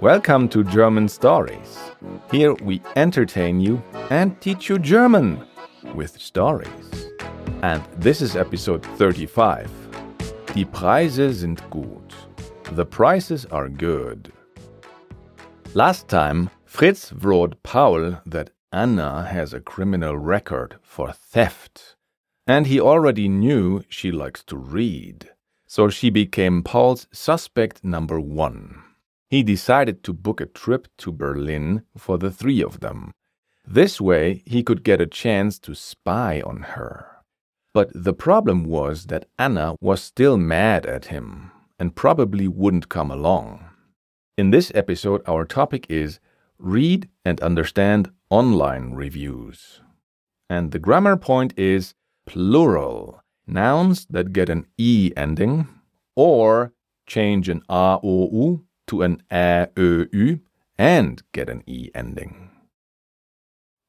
Welcome to German Stories. Here we entertain you and teach you German with stories. And this is episode 35. Die Preise sind gut. The prices are good. Last time, Fritz wrote Paul that Anna has a criminal record for theft. And he already knew she likes to read. So she became Paul's suspect number one. He decided to book a trip to Berlin for the three of them. This way, he could get a chance to spy on her. But the problem was that Anna was still mad at him and probably wouldn't come along. In this episode, our topic is read and understand online reviews. And the grammar point is plural, nouns that get an E ending or change an A, O, U to an Ä, Ö, Ü and get an E ending.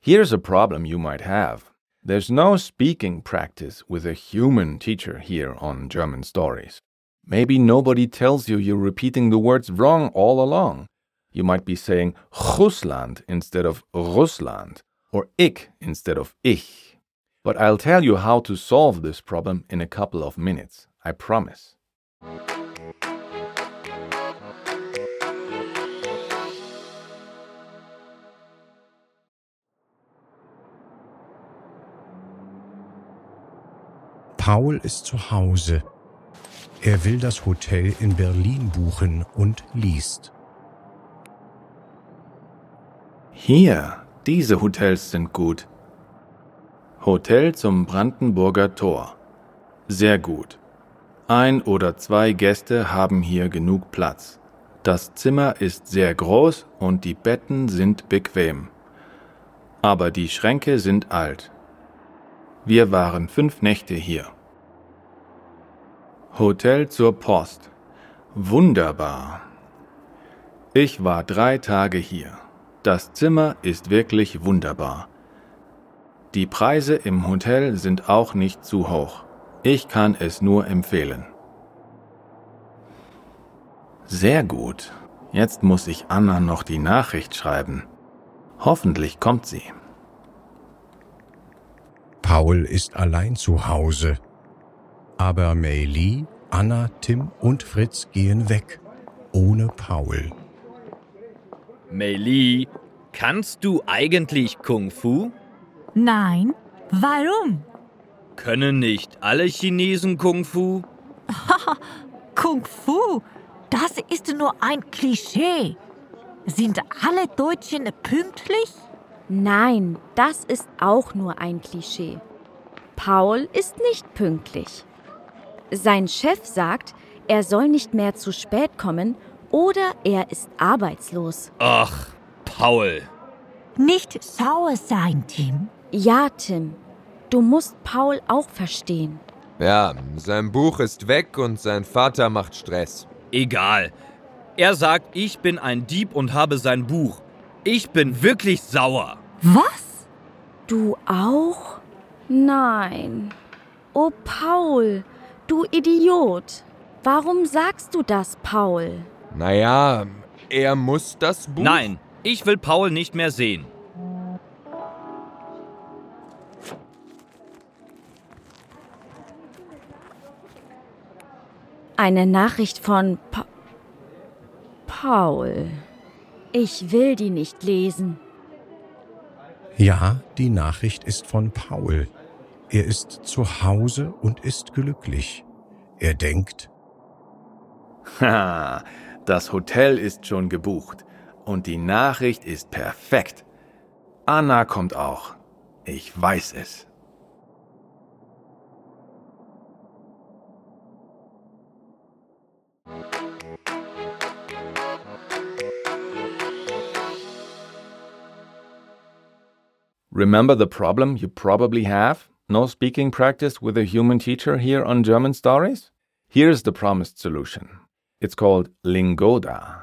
Here's a problem you might have. There's no speaking practice with a human teacher here on German Stories. Maybe nobody tells you you're repeating the words wrong all along. You might be saying Russland instead of Russland or ich instead of ich. But I'll tell you how to solve this problem in a couple of minutes, I promise. Paul ist zu Hause. Er will das Hotel in Berlin buchen und liest. Hier, diese Hotels sind gut. Hotel zum Brandenburger Tor. Sehr gut. Ein oder zwei Gäste haben hier genug Platz. Das Zimmer ist sehr groß und die Betten sind bequem. Aber die Schränke sind alt. Wir waren fünf Nächte hier. Hotel zur Post. Wunderbar. Ich war drei Tage hier. Das Zimmer ist wirklich wunderbar. Die Preise im Hotel sind auch nicht zu hoch. Ich kann es nur empfehlen. Sehr gut. Jetzt muss ich Anna noch die Nachricht schreiben. Hoffentlich kommt sie. Paul ist allein zu Hause. Aber Mei Li, Anna, Tim und Fritz gehen weg. Ohne Paul. Meili, kannst du eigentlich Kung Fu? Nein. Warum? Können nicht alle Chinesen Kung Fu? Kung Fu, das ist nur ein Klischee. Sind alle Deutschen pünktlich? Nein, das ist auch nur ein Klischee. Paul ist nicht pünktlich. Sein Chef sagt, er soll nicht mehr zu spät kommen oder er ist arbeitslos. Ach, Paul. Nicht sauer sein, Tim. Ja, Tim, du musst Paul auch verstehen. Ja, sein Buch ist weg und sein Vater macht Stress. Egal. Er sagt, ich bin ein Dieb und habe sein Buch. Ich bin wirklich sauer. Was? Du auch? Nein. Oh, Paul, du Idiot. Warum sagst du das, Paul? Naja, er muss das Buch. Nein, ich will Paul nicht mehr sehen. Eine Nachricht von pa Paul. Ich will die nicht lesen. Ja, die Nachricht ist von Paul. Er ist zu Hause und ist glücklich. Er denkt, Ha, das Hotel ist schon gebucht und die Nachricht ist perfekt. Anna kommt auch. Ich weiß es. Remember the problem you probably have? No speaking practice with a human teacher here on German Stories? Here's the promised solution. It's called Lingoda.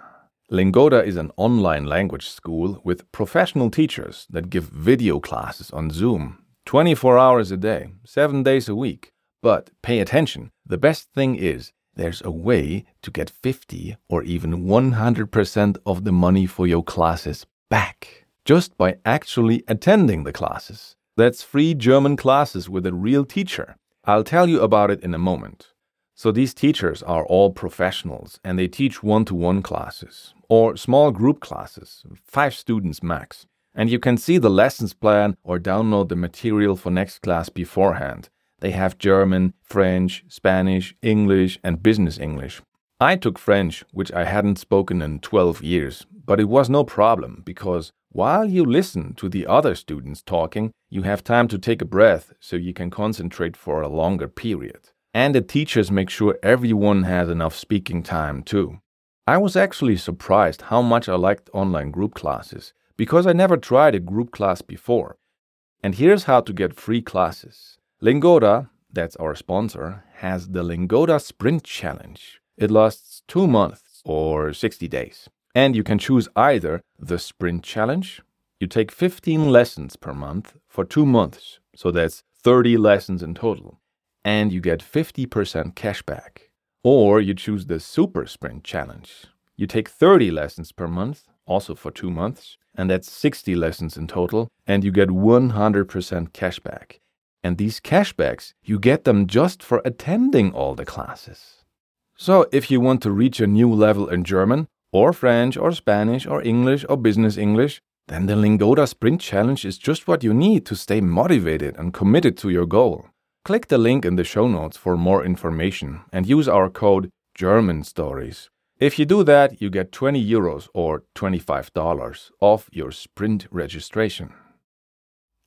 Lingoda is an online language school with professional teachers that give video classes on Zoom 24 hours a day, 7 days a week. But pay attention, the best thing is there's a way to get 50 or even 100% of the money for your classes back just by actually attending the classes. That's free German classes with a real teacher. I'll tell you about it in a moment. So these teachers are all professionals and they teach one to one classes or small group classes, five students max. And you can see the lessons plan or download the material for next class beforehand. They have German, French, Spanish, English, and business English. I took French, which I hadn't spoken in 12 years, but it was no problem because while you listen to the other students talking, you have time to take a breath so you can concentrate for a longer period. And the teachers make sure everyone has enough speaking time too. I was actually surprised how much I liked online group classes because I never tried a group class before. And here's how to get free classes. Lingoda, that's our sponsor, has the Lingoda Sprint Challenge. It lasts two months or 60 days. And you can choose either the Sprint Challenge. You take 15 lessons per month for two months, so that's 30 lessons in total, and you get 50% cashback. Or you choose the Super Sprint Challenge. You take 30 lessons per month, also for two months, and that's 60 lessons in total, and you get 100% cashback. And these cashbacks, you get them just for attending all the classes. So, if you want to reach a new level in German, or French, or Spanish, or English, or Business English, then the Lingoda Sprint Challenge is just what you need to stay motivated and committed to your goal. Click the link in the show notes for more information and use our code German Stories. If you do that, you get 20 euros or $25 off your sprint registration.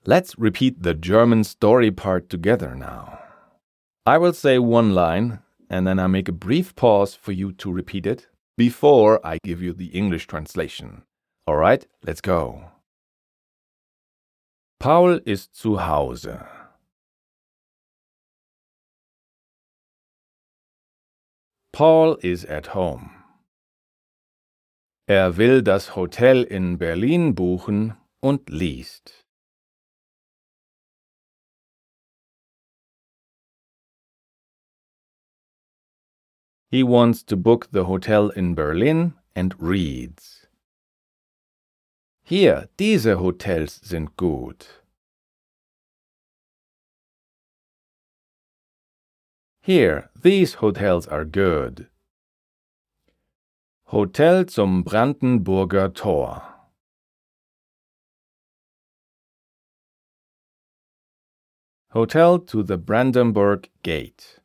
Let's repeat the German story part together now. I will say one line and then I make a brief pause for you to repeat it before I give you the English translation. Alright, let's go. Paul ist zu Hause. Paul is at home. Er will das Hotel in Berlin buchen und liest. He wants to book the hotel in Berlin and reads. Hier, diese Hotels sind gut. Here, these hotels are good. Hotel zum Brandenburger Tor. Hotel to the Brandenburg Gate.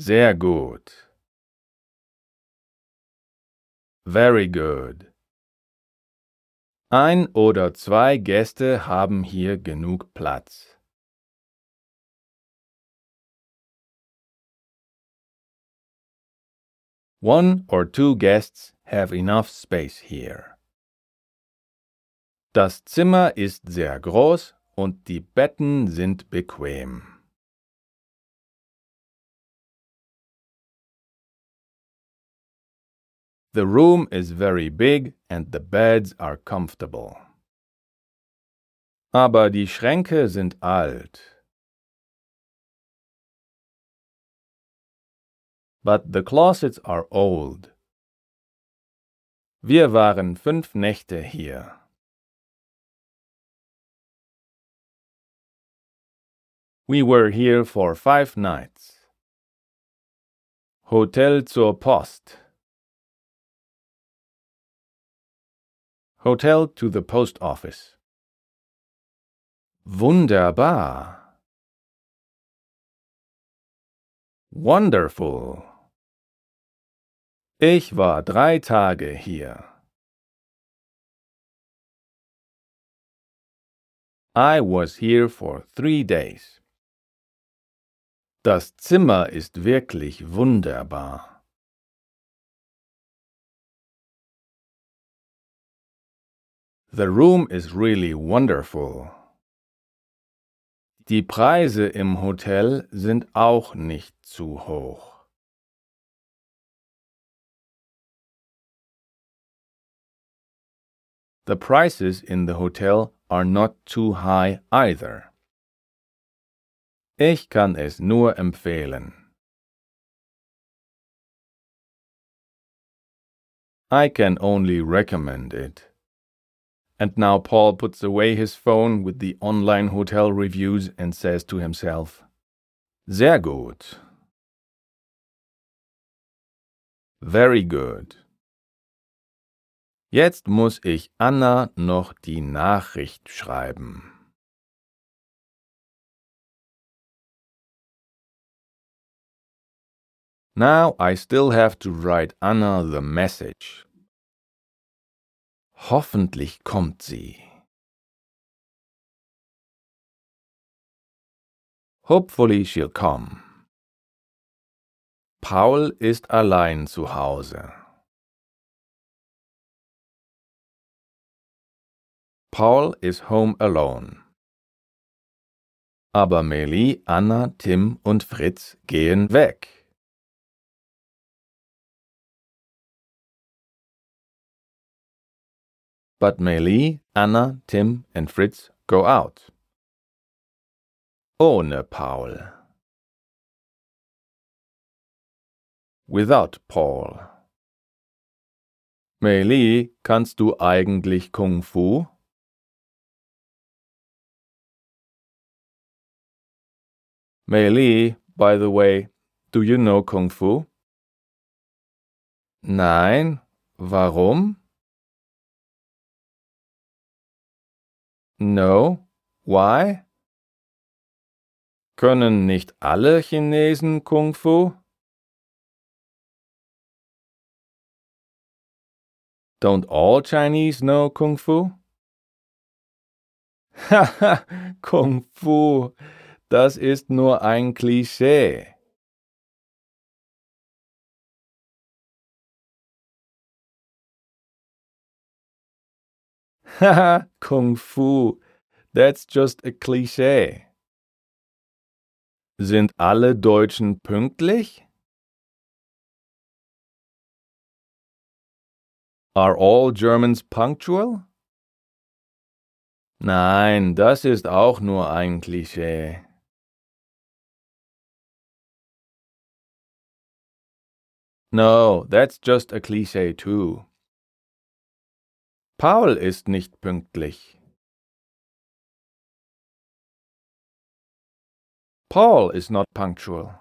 Sehr gut. Very good. Ein oder zwei Gäste haben hier genug Platz. One or two guests have enough space here. Das Zimmer ist sehr groß und die Betten sind bequem. The room is very big and the beds are comfortable. Aber die Schränke sind alt. But the closets are old. Wir waren fünf Nächte hier. We were here for five nights. Hotel zur Post. Hotel to the post office. Wunderbar. Wonderful. Ich war drei Tage hier. I was here for three days. Das Zimmer ist wirklich wunderbar. The room is really wonderful. Die Preise im Hotel sind auch nicht zu hoch. The prices in the hotel are not too high either. Ich kann es nur empfehlen. I can only recommend it. And now Paul puts away his phone with the online hotel reviews and says to himself, Sehr gut. Very good. Jetzt muss ich Anna noch die Nachricht schreiben. Now I still have to write Anna the message. Hoffentlich kommt sie. Hopefully she'll come. Paul ist allein zu Hause. Paul is home alone. Aber Meli, Anna, Tim und Fritz gehen weg. But Meili, Anna, Tim and Fritz go out. Ohne Paul. Without Paul. Meili, kannst du eigentlich Kung Fu? Meili, by the way, do you know Kung Fu? Nein, warum? No, why? Können nicht alle Chinesen Kung Fu? Don't all Chinese know Kung Fu? Haha, Kung Fu, das ist nur ein Klischee. Haha, Kung Fu, that's just a cliché. Sind alle Deutschen pünktlich? Are all Germans punctual? Nein, das ist auch nur ein Klischee. No, that's just a cliché too. Paul ist nicht pünktlich. Paul is not punctual.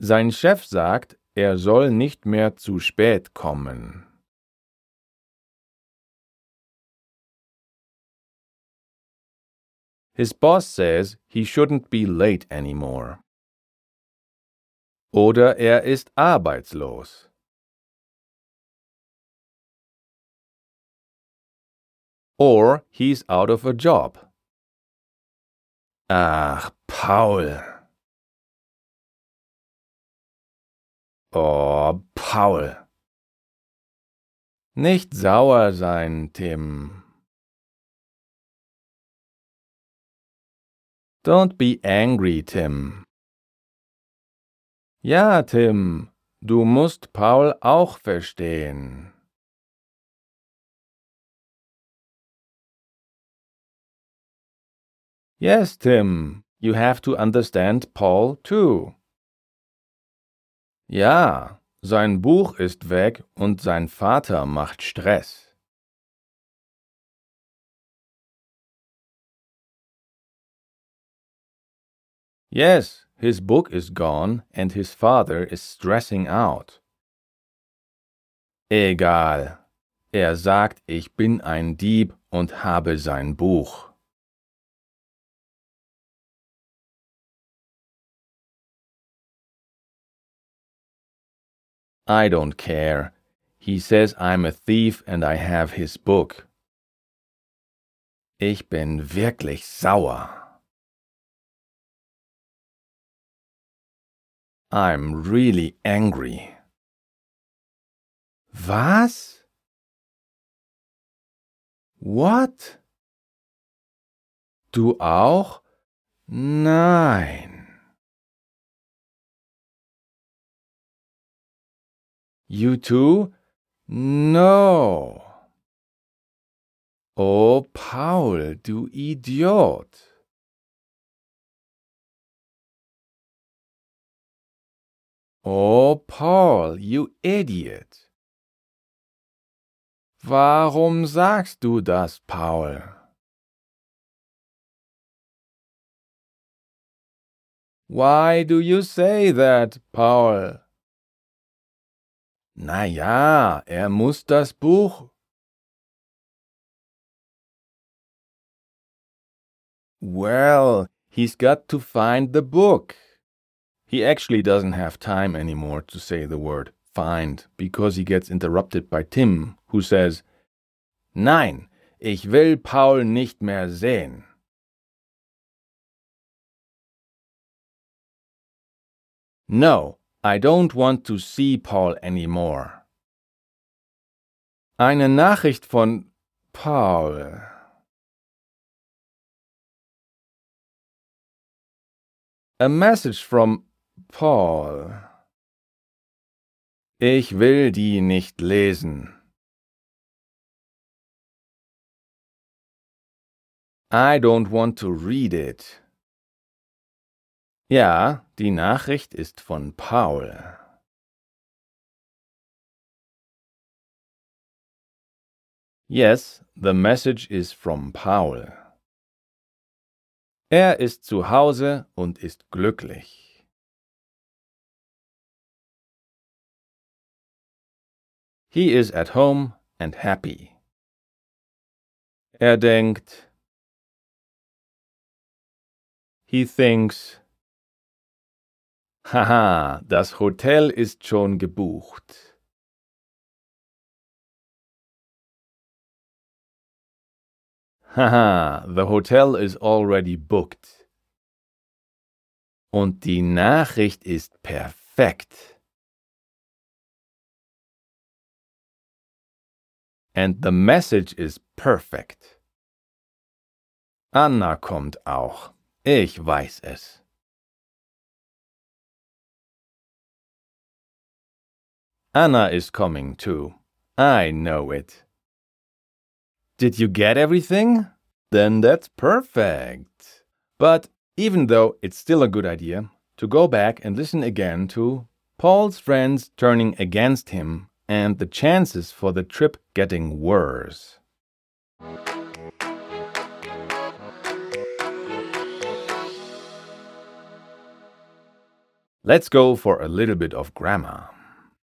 Sein Chef sagt, er soll nicht mehr zu spät kommen. His boss says he shouldn't be late anymore. Oder er ist arbeitslos. Or he's out of a job. Ach, Paul. Oh, Paul. Nicht sauer sein, Tim. Don't be angry, Tim. Ja, Tim, du musst Paul auch verstehen. Yes, Tim, you have to understand Paul too. Ja, sein Buch ist weg und sein Vater macht Stress. Yes, his book is gone and his father is stressing out. Egal. Er sagt, ich bin ein Dieb und habe sein Buch. I don't care. He says I'm a thief and I have his book. Ich bin wirklich sauer. I'm really angry. Was? What? Du auch? Nein. You too? No. Oh, Paul, du Idiot. Oh, Paul, you idiot. Warum sagst du das, Paul? Why do you say that, Paul? Na ja, er muss das Buch. Well, he's got to find the book. He actually doesn't have time anymore to say the word find because he gets interrupted by Tim, who says, Nein, ich will Paul nicht mehr sehen. No, I don't want to see Paul anymore. Eine Nachricht von Paul. A message from Paul. Ich will die nicht lesen. I don't want to read it. Ja, die Nachricht ist von Paul. Yes, the message is from Paul. Er ist zu Hause und ist glücklich. He is at home and happy. Er denkt. He thinks. Haha, das Hotel ist schon gebucht. Haha, the hotel is already booked. Und die Nachricht ist perfekt. And the message is perfect. Anna kommt auch. Ich weiß es. Anna is coming too. I know it. Did you get everything? Then that's perfect. But even though it's still a good idea to go back and listen again to Paul's friends turning against him and the chances for the trip getting worse. Let's go for a little bit of grammar.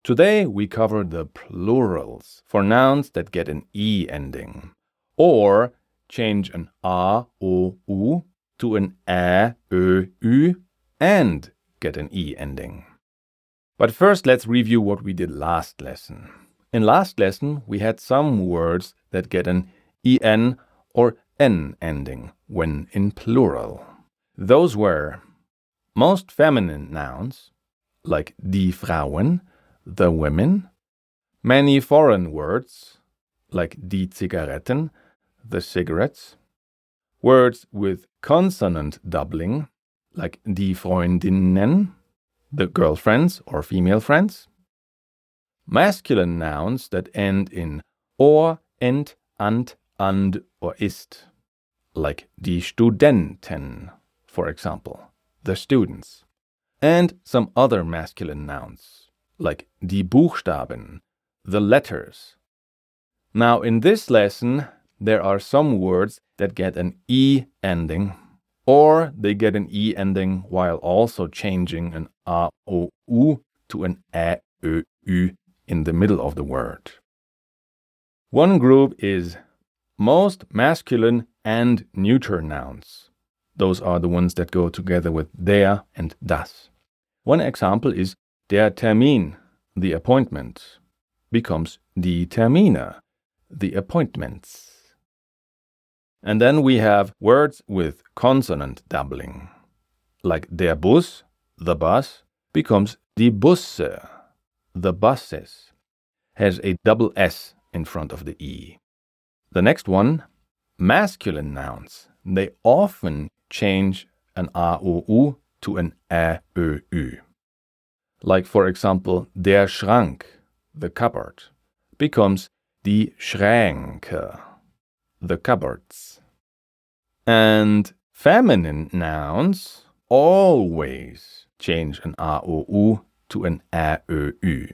Today we cover the plurals for nouns that get an E ending, or change an A, O, U to an Ä, Ö, Ü and get an E ending. But first let's review what we did last lesson. In last lesson we had some words that get an EN or N ending when in plural. Those were most feminine nouns, like die Frauen, the women, many foreign words, like die Zigaretten, the cigarettes, words with consonant doubling, like die Freundinnen, the girlfriends or female friends, masculine nouns that end in or, ent, ant, and, or ist, like die Studenten, for example the students, and some other masculine nouns, like die Buchstaben, the letters. Now, in this lesson, there are some words that get an E ending, or they get an E ending while also changing an A, O, U to an Ä, Ö, Ü in the middle of the word. One group is most masculine and neuter nouns. Those are the ones that go together with der and das. One example is der Termin, the appointment, becomes die Termine, the appointments. And then we have words with consonant doubling, like der Bus, the bus, becomes die Busse, the buses, has a double S in front of the E. The next one, masculine nouns, they often change an A, O, U to an Ä, Ö, Ü. Like, for example, der Schrank, the cupboard, becomes die Schränke, the cupboards. And feminine nouns always change an A, O, U to an Ä, Ö, Ü.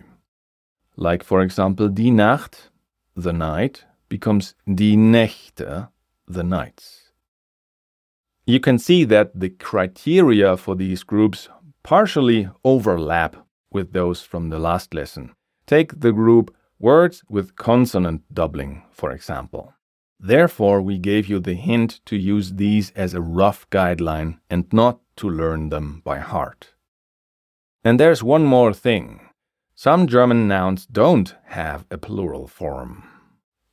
Like, for example, die Nacht, the night, becomes die Nächte, the nights. You can see that the criteria for these groups partially overlap with those from the last lesson. Take the group words with consonant doubling, for example. Therefore, we gave you the hint to use these as a rough guideline and not to learn them by heart. And there's one more thing. Some German nouns don't have a plural form.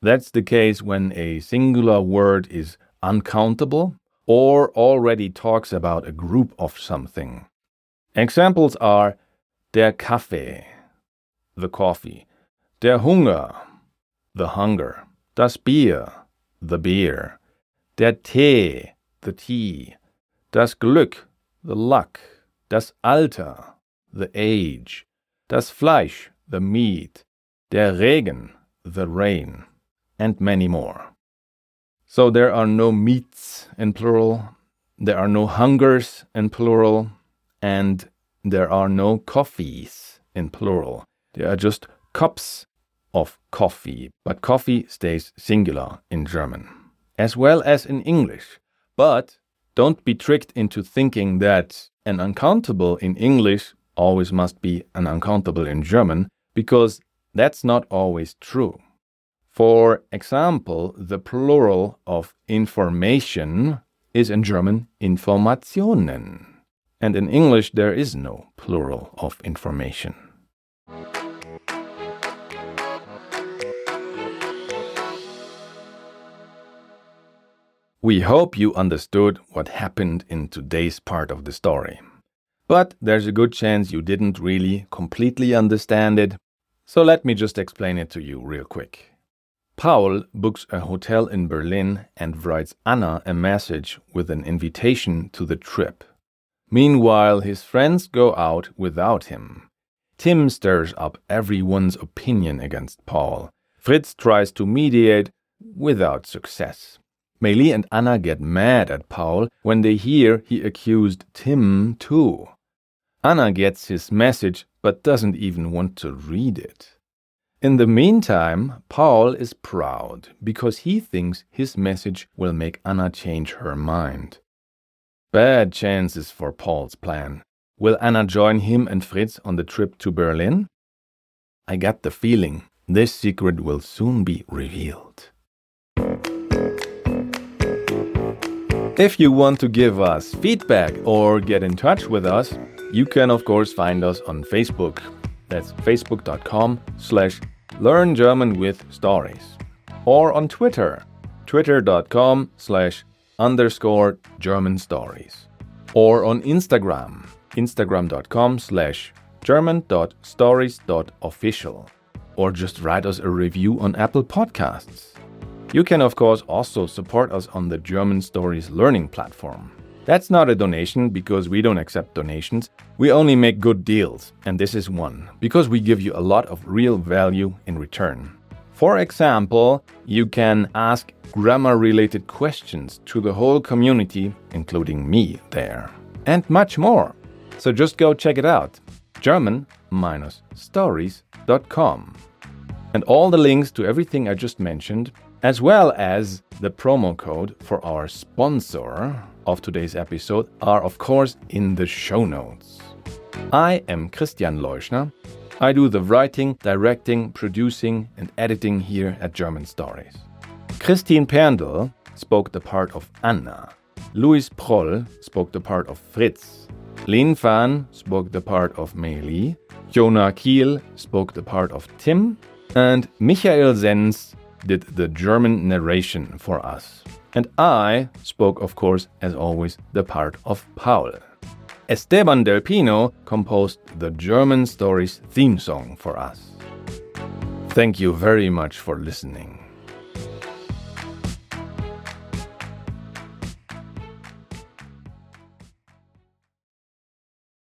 That's the case when a singular word is uncountable or already talks about a group of something. Examples are der Kaffee, the coffee, der Hunger, the hunger, das Bier, the beer, der Tee, the tea, das Glück, the luck, das Alter, the age, das Fleisch, the meat, der Regen, the rain, and many more. So there are no meats in plural, there are no hungers in plural, and there are no coffees in plural. There are just cups of coffee, but coffee stays singular in German, as well as in English. But don't be tricked into thinking that an uncountable in English always must be an uncountable in German, because that's not always true. For example, the plural of information is in German Informationen, and in English there is no plural of information. We hope you understood what happened in today's part of the story. But there's a good chance you didn't really completely understand it, so let me just explain it to you real quick. Paul books a hotel in Berlin and writes Anna a message with an invitation to the trip. Meanwhile, his friends go out without him. Tim stirs up everyone's opinion against Paul. Fritz tries to mediate without success. Meili and Anna get mad at Paul when they hear he accused Tim too. Anna gets his message but doesn't even want to read it. In the meantime, Paul is proud because he thinks his message will make Anna change her mind. Bad chances for Paul's plan. Will Anna join him and Fritz on the trip to Berlin? I got the feeling this secret will soon be revealed. If you want to give us feedback or get in touch with us, you can of course find us on Facebook. That's facebook.com slash learn German with stories. Or on Twitter, twitter.com slash underscore German stories. Or on Instagram, instagram.com slash german.stories.official. Or just write us a review on Apple Podcasts. You can, of course, also support us on the German Stories Learning platform. That's not a donation because we don't accept donations. We only make good deals, and this is one, because we give you a lot of real value in return. For example, you can ask grammar related questions to the whole community, including me there, and much more. So just go check it out German stories.com. And all the links to everything I just mentioned, as well as the promo code for our sponsor, of today's episode are, of course, in the show notes. I am Christian Leuschner. I do the writing, directing, producing, and editing here at German Stories. Christine Perndl spoke the part of Anna. Louis Proll spoke the part of Fritz. Lin Fan spoke the part of Meili. Jonah Kiel spoke the part of Tim. And Michael Zenz did the German narration for us. And I spoke, of course, as always, the part of Paul. Esteban Del Pino composed the German Stories theme song for us. Thank you very much for listening.